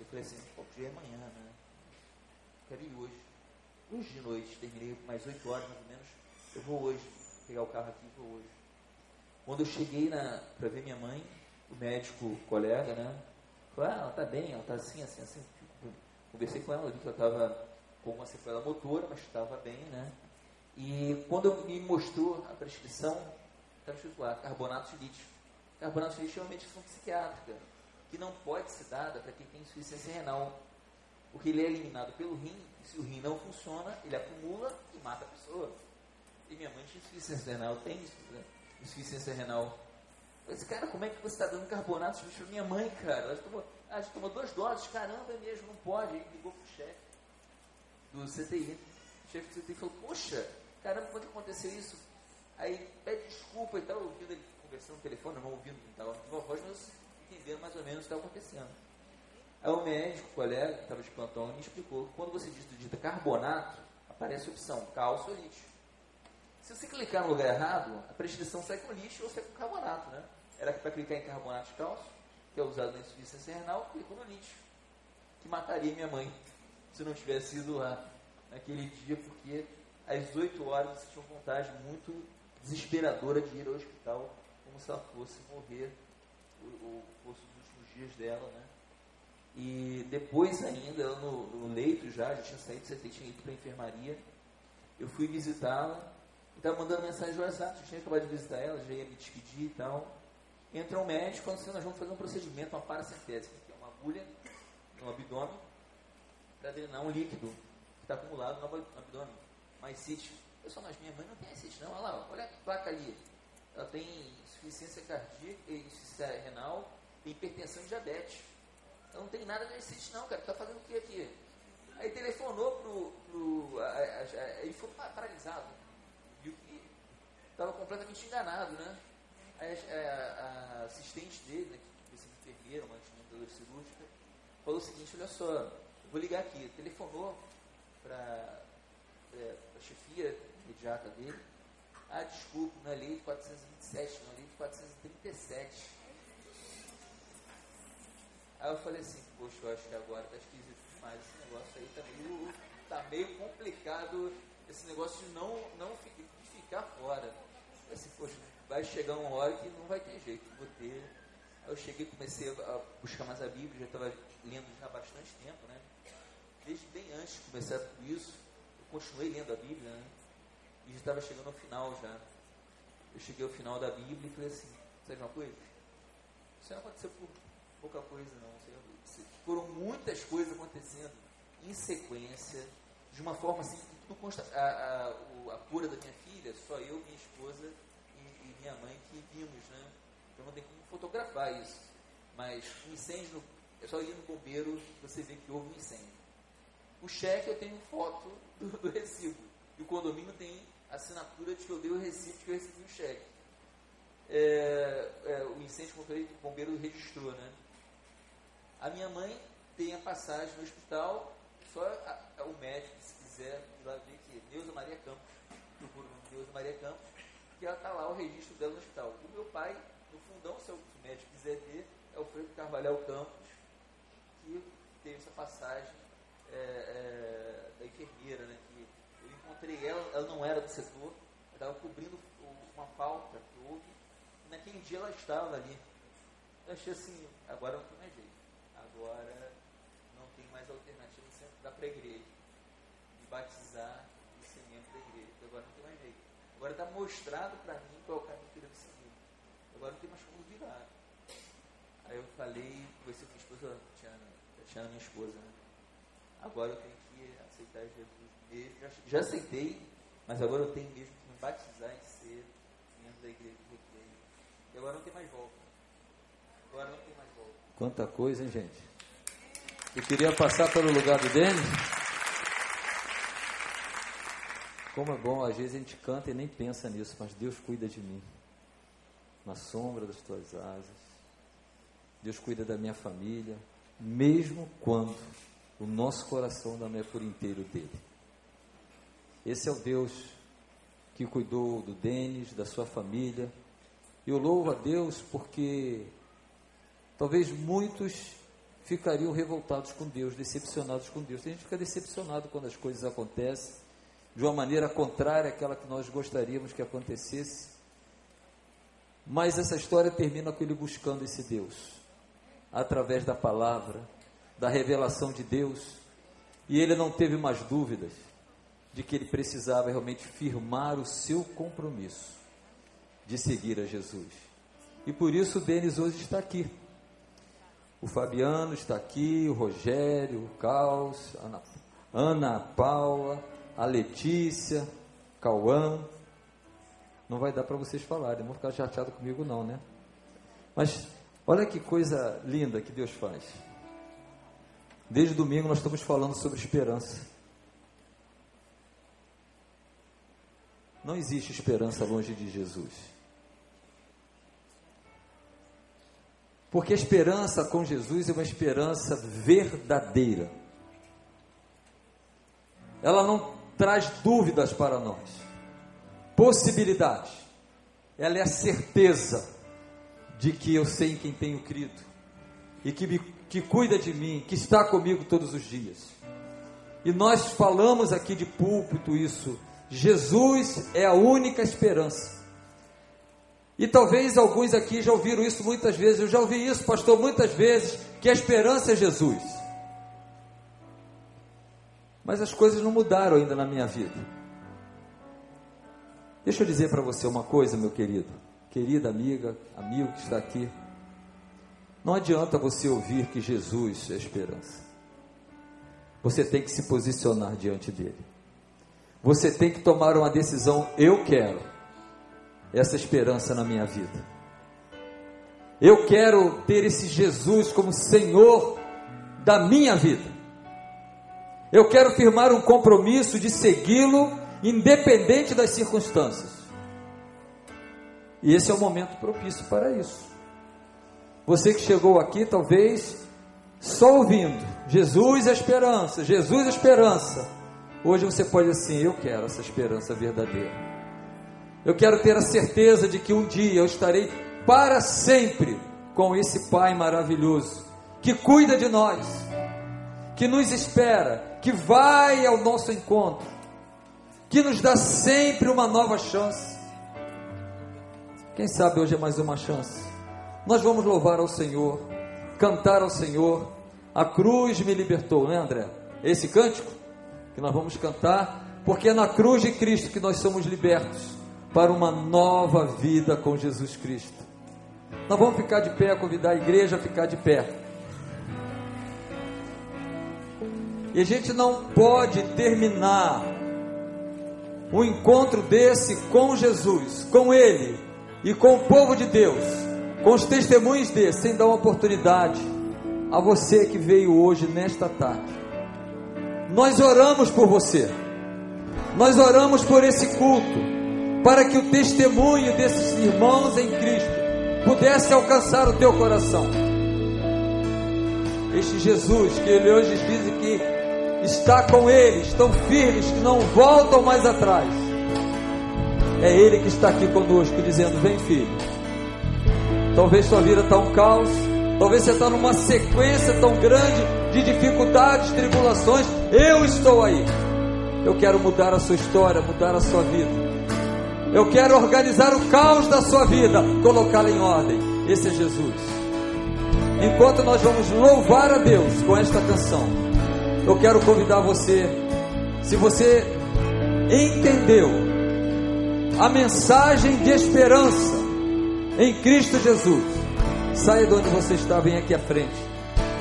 Eu falei assim, pô, dia é amanhã, né? Quero ir hoje. Hoje de noite, terminei mais 8 horas mais ou menos, eu vou hoje, pegar o carro aqui e vou hoje. Quando eu cheguei para ver minha mãe, o médico, o colega, né? Falou, ah, ela está bem, ela está assim, assim, assim. Conversei com ela, vi que ela estava com uma sequela motora, mas estava bem, né? E quando me mostrou a prescrição, estava escrito lá, carbonato de lítio. Carbonato de lítio é uma medicação psiquiátrica, que não pode ser dada para quem tem insuficiência renal. Porque ele é eliminado pelo rim, e se o rim não funciona, ele acumula e mata a pessoa. E minha mãe tinha insuficiência renal, tem né? insuficiência renal. Eu disse, cara, como é que você está dando carbonato de minha mãe, cara? Ela tomou, ah, tomou duas doses, caramba, é mesmo, não pode. Aí ligou pro chefe do CTI. O chefe do CTI falou, poxa, caramba, que aconteceu isso? Aí pede desculpa e tal, ouvindo ele conversando no telefone, não ouvindo estava a voz, mas entendendo mais ou menos o que estava acontecendo. Aí o médico, o colega, que estava de plantão, me explicou que quando você digita carbonato, aparece a opção cálcio ou lixo. Se você clicar no lugar errado, a prescrição sai com lixo ou sai com carbonato, né? Era para clicar em carbonato de cálcio, que é usado na insuficiência renal, clicou no lixo, que mataria minha mãe se não tivesse ido lá naquele dia, porque às 8 horas você tinha uma vontade muito desesperadora de ir ao hospital, como se ela fosse morrer, ou, fosse os últimos dias dela, né? E depois ainda, ela no, no leito já, já tinha saído, você tinha ido para a enfermaria, eu fui visitá-la, estava mandando mensagem no WhatsApp, eu tinha acabado de visitar ela, já ia me despedir e tal. Entra um médico, falando assim, nós vamos fazer um procedimento, uma paracentese, que é uma agulha no abdômen, para drenar um líquido que está acumulado no abdômen, mais sítio. Pessoal, mas minha mãe não tem sítio não, olha lá, olha a placa ali. Ela tem insuficiência cardíaca, insuficiência renal, tem hipertensão e diabetes. Ela não tem nada de sítio não, cara, está fazendo o que aqui? Aí telefonou pro. pro a, a, a, ele foi paralisado. Viu que estava completamente enganado, né? Aí a, assistente dele, né, que esse enfermeiro, uma administradora cirúrgica, falou o seguinte, olha só, eu vou ligar aqui. Telefonou para é, a chefia imediata dele. Ah, desculpe, na lei de 427, na lei de 437. Aí eu falei assim, poxa, eu acho que agora está esquisito demais esse negócio aí, tá meio, tá meio complicado esse negócio de não, não de ficar fora. Eu assim, poxa, vai chegar uma hora que não vai ter jeito, vou ter. Aí eu cheguei comecei a buscar mais a Bíblia, já estava lendo já há bastante tempo, né? Desde bem antes de começar tudo isso, eu continuei lendo a Bíblia, né? E já estava chegando ao final já. Eu cheguei ao final da Bíblia e falei assim, sabe uma coisa? Isso não aconteceu por pouca coisa não. Foram muitas coisas acontecendo em sequência, de uma forma assim, tudo consta, a, a, a cura da minha filha, só eu, minha esposa minha mãe que vimos, né? Então não tem como fotografar isso. Mas um incêndio, é só ir no bombeiro você vê que houve um incêndio. O cheque eu tenho foto do, do recibo. E o condomínio tem assinatura de que eu dei o recibo de que eu recebi o cheque. É, é, o incêndio, falei, o bombeiro registrou, né? A minha mãe tem a passagem no hospital, só a, a, o médico, se quiser ir lá ver que Neuza Maria Campos, procura o Neuza Maria Campos, que ela está lá o registro dela no hospital. O meu pai, no fundão, se o médico quiser ver, é o Freire Carvalhal Campos, que teve essa passagem é, é, da enfermeira, né, que eu encontrei ela, ela não era do setor, estava cobrindo uma falta que houve, e naquele dia ela estava ali. Eu achei assim, agora não tem mais jeito agora não tem mais alternativa dar para a igreja, de batizar e ser membro da igreja. Agora não tem mais jeito. Agora está mostrado para mim qual é o caminho que eu devo seguir. Agora não tem mais como virar. Aí eu falei, conversei com minha esposa, Tiana, Tiana minha esposa, né? Agora eu tenho que aceitar Jesus mesmo. Já, já aceitei, mas agora eu tenho mesmo que me batizar e ser membro da igreja de recreio. E agora não tem mais volta. Agora não tem mais volta. Quanta coisa, hein, gente? Eu queria passar pelo lugar do Denis. Como é bom, às vezes a gente canta e nem pensa nisso, mas Deus cuida de mim. Na sombra das tuas asas. Deus cuida da minha família, mesmo quando o nosso coração não é por inteiro dele. Esse é o Deus que cuidou do Denis, da sua família. Eu louvo a Deus porque talvez muitos ficariam revoltados com Deus, decepcionados com Deus. A gente fica decepcionado quando as coisas acontecem de uma maneira contrária àquela que nós gostaríamos que acontecesse. Mas essa história termina com ele buscando esse Deus, através da palavra, da revelação de Deus, e ele não teve mais dúvidas de que ele precisava realmente firmar o seu compromisso de seguir a Jesus. E por isso Denis hoje está aqui o Fabiano está aqui, o Rogério, o Caos, Ana, Ana Paula, a Letícia, Cauã. Não vai dar para vocês falarem, não vão ficar chateados comigo não, né? Mas olha que coisa linda que Deus faz. Desde domingo nós estamos falando sobre esperança. Não existe esperança longe de Jesus. Porque a esperança com Jesus é uma esperança verdadeira. Ela não traz dúvidas para nós, possibilidades. Ela é a certeza de que eu sei em quem tenho crido e que, me, que cuida de mim, que está comigo todos os dias. E nós falamos aqui de púlpito isso. Jesus é a única esperança. E talvez alguns aqui já ouviram isso muitas vezes. Eu já ouvi isso, pastor, muitas vezes, que a esperança é Jesus. Mas as coisas não mudaram ainda na minha vida. Deixa eu dizer para você uma coisa, meu querido, querida amiga, amigo que está aqui. Não adianta você ouvir que Jesus é esperança. Você tem que se posicionar diante dele. Você tem que tomar uma decisão. Eu quero essa esperança na minha vida. Eu quero ter esse Jesus como Senhor da minha vida. Eu quero firmar um compromisso de segui-lo, independente das circunstâncias. E esse é o momento propício para isso. Você que chegou aqui, talvez só ouvindo Jesus é esperança, Jesus é esperança. Hoje você pode dizer assim: Eu quero essa esperança verdadeira. Eu quero ter a certeza de que um dia eu estarei para sempre com esse Pai maravilhoso que cuida de nós, que nos espera, que vai ao nosso encontro, que nos dá sempre uma nova chance. Quem sabe hoje é mais uma chance. Nós vamos louvar ao Senhor, cantar ao Senhor. A cruz me libertou, não é, André? Esse cântico que nós vamos cantar, porque é na cruz de Cristo que nós somos libertos para uma nova vida com Jesus Cristo. Nós vamos ficar de pé, convidar a igreja a ficar de pé. E a gente não pode terminar um encontro desse com Jesus, com Ele e com o povo de Deus, com os testemunhos desse, sem dar uma oportunidade a você que veio hoje nesta tarde. Nós oramos por você, nós oramos por esse culto, para que o testemunho desses irmãos em Cristo pudesse alcançar o teu coração. Este Jesus que ele hoje diz que está com eles, estão firmes, que não voltam mais atrás. É Ele que está aqui conosco, dizendo: Vem, filho. Talvez sua vida está um caos, talvez você está numa sequência tão grande de dificuldades, tribulações. Eu estou aí. Eu quero mudar a sua história, mudar a sua vida. Eu quero organizar o caos da sua vida, colocá-la em ordem. Esse é Jesus. Enquanto nós vamos louvar a Deus com esta canção, eu quero convidar você, se você entendeu a mensagem de esperança em Cristo Jesus, saia de onde você está, vem aqui à frente.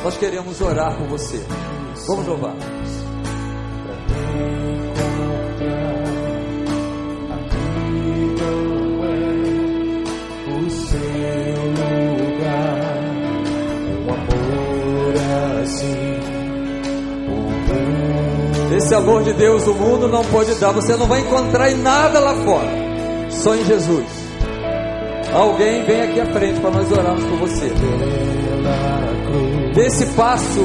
Nós queremos orar por você. Vamos louvar. Esse amor de Deus o mundo não pode dar. Você não vai encontrar em nada lá fora, só em Jesus. Alguém vem aqui à frente para nós orarmos por você. Esse passo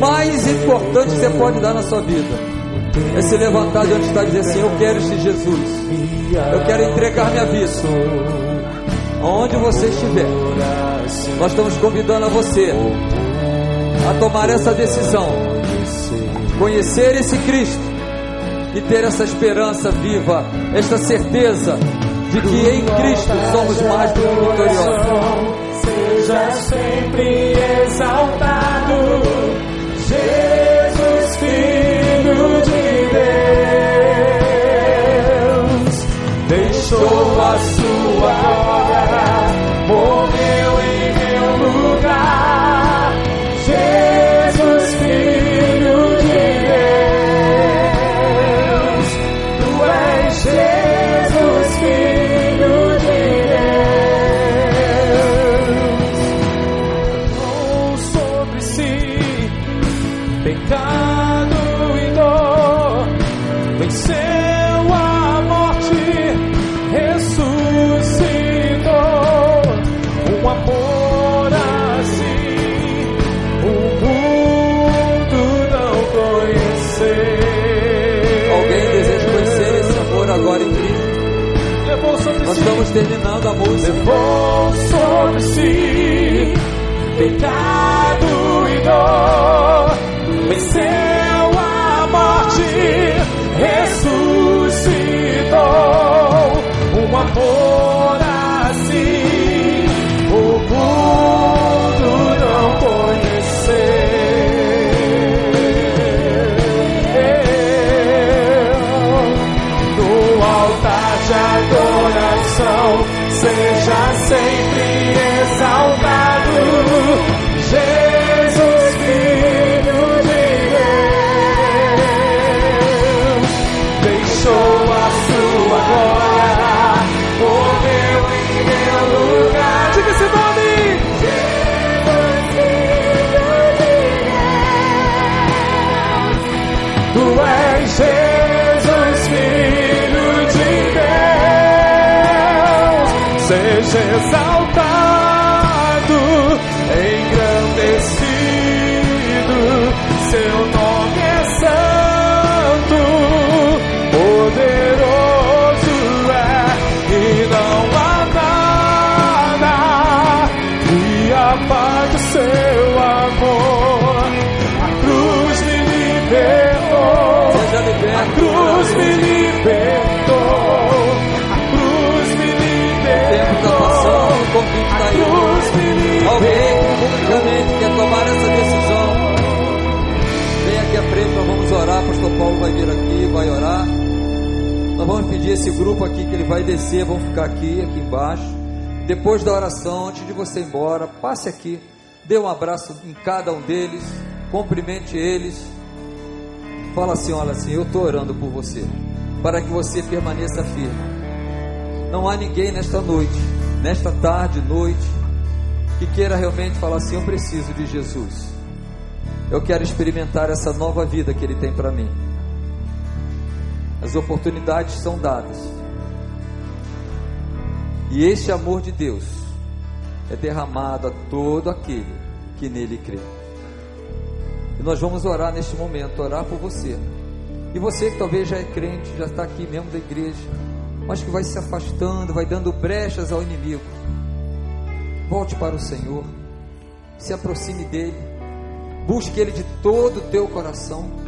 mais importante que você pode dar na sua vida é se levantar de onde está e dizer assim: Eu quero este Jesus, eu quero entregar minha vida. Onde você estiver, nós estamos convidando a você a tomar essa decisão conhecer esse Cristo e ter essa esperança viva, esta certeza de que em Cristo somos mais do que vitoriosos. Seja sempre exaltado, Jesus, levou sobre si pecado e dor, venceu a morte, ressuscitou, um amor Deus, vai vir aqui, vai orar. Nós vamos pedir esse grupo aqui que ele vai descer, vão ficar aqui, aqui embaixo. Depois da oração, antes de você ir embora, passe aqui, dê um abraço em cada um deles, cumprimente eles. Fala assim: olha assim, eu estou orando por você, para que você permaneça firme. Não há ninguém nesta noite, nesta tarde, noite, que queira realmente falar assim: eu preciso de Jesus. Eu quero experimentar essa nova vida que Ele tem para mim. As oportunidades são dadas. E este amor de Deus é derramado a todo aquele que nele crê. E nós vamos orar neste momento, orar por você. E você que talvez já é crente, já está aqui mesmo da igreja, mas que vai se afastando, vai dando brechas ao inimigo. Volte para o Senhor, se aproxime dele, busque ele de todo o teu coração.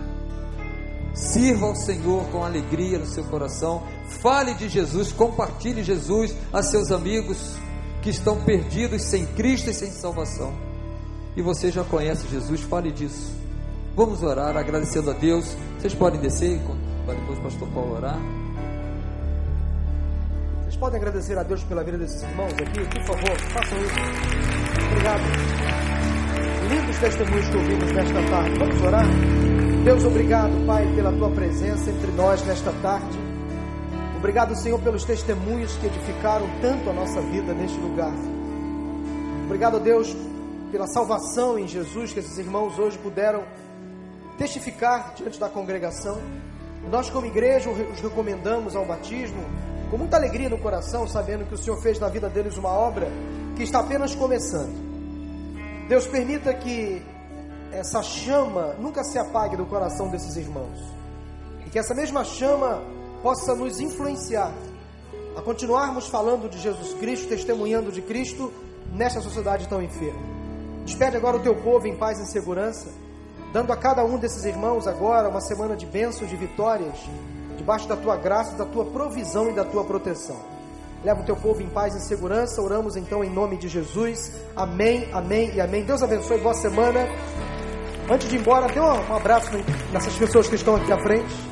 Sirva ao Senhor com alegria no seu coração. Fale de Jesus, compartilhe Jesus a seus amigos que estão perdidos sem Cristo e sem salvação. E você já conhece Jesus, fale disso. Vamos orar agradecendo a Deus. Vocês podem descer para depois o pastor Paulo orar. Vocês podem agradecer a Deus pela vida desses irmãos aqui? Por favor, façam isso. Obrigado. Lindos testemunhos que ouvimos nesta tarde. Vamos orar? Deus, obrigado, Pai, pela tua presença entre nós nesta tarde. Obrigado, Senhor, pelos testemunhos que edificaram tanto a nossa vida neste lugar. Obrigado, Deus, pela salvação em Jesus que esses irmãos hoje puderam testificar diante da congregação. Nós, como igreja, os recomendamos ao batismo com muita alegria no coração, sabendo que o Senhor fez na vida deles uma obra que está apenas começando. Deus permita que essa chama nunca se apague do coração desses irmãos e que essa mesma chama possa nos influenciar a continuarmos falando de Jesus Cristo, testemunhando de Cristo nesta sociedade tão enferma. Despede agora o teu povo em paz e segurança, dando a cada um desses irmãos agora uma semana de bênçãos, de vitórias, debaixo da tua graça, da tua provisão e da tua proteção. Leva o teu povo em paz e segurança. Oramos então em nome de Jesus. Amém, amém e amém. Deus abençoe. Boa semana. Antes de ir embora, dê um abraço nessas pessoas que estão aqui à frente.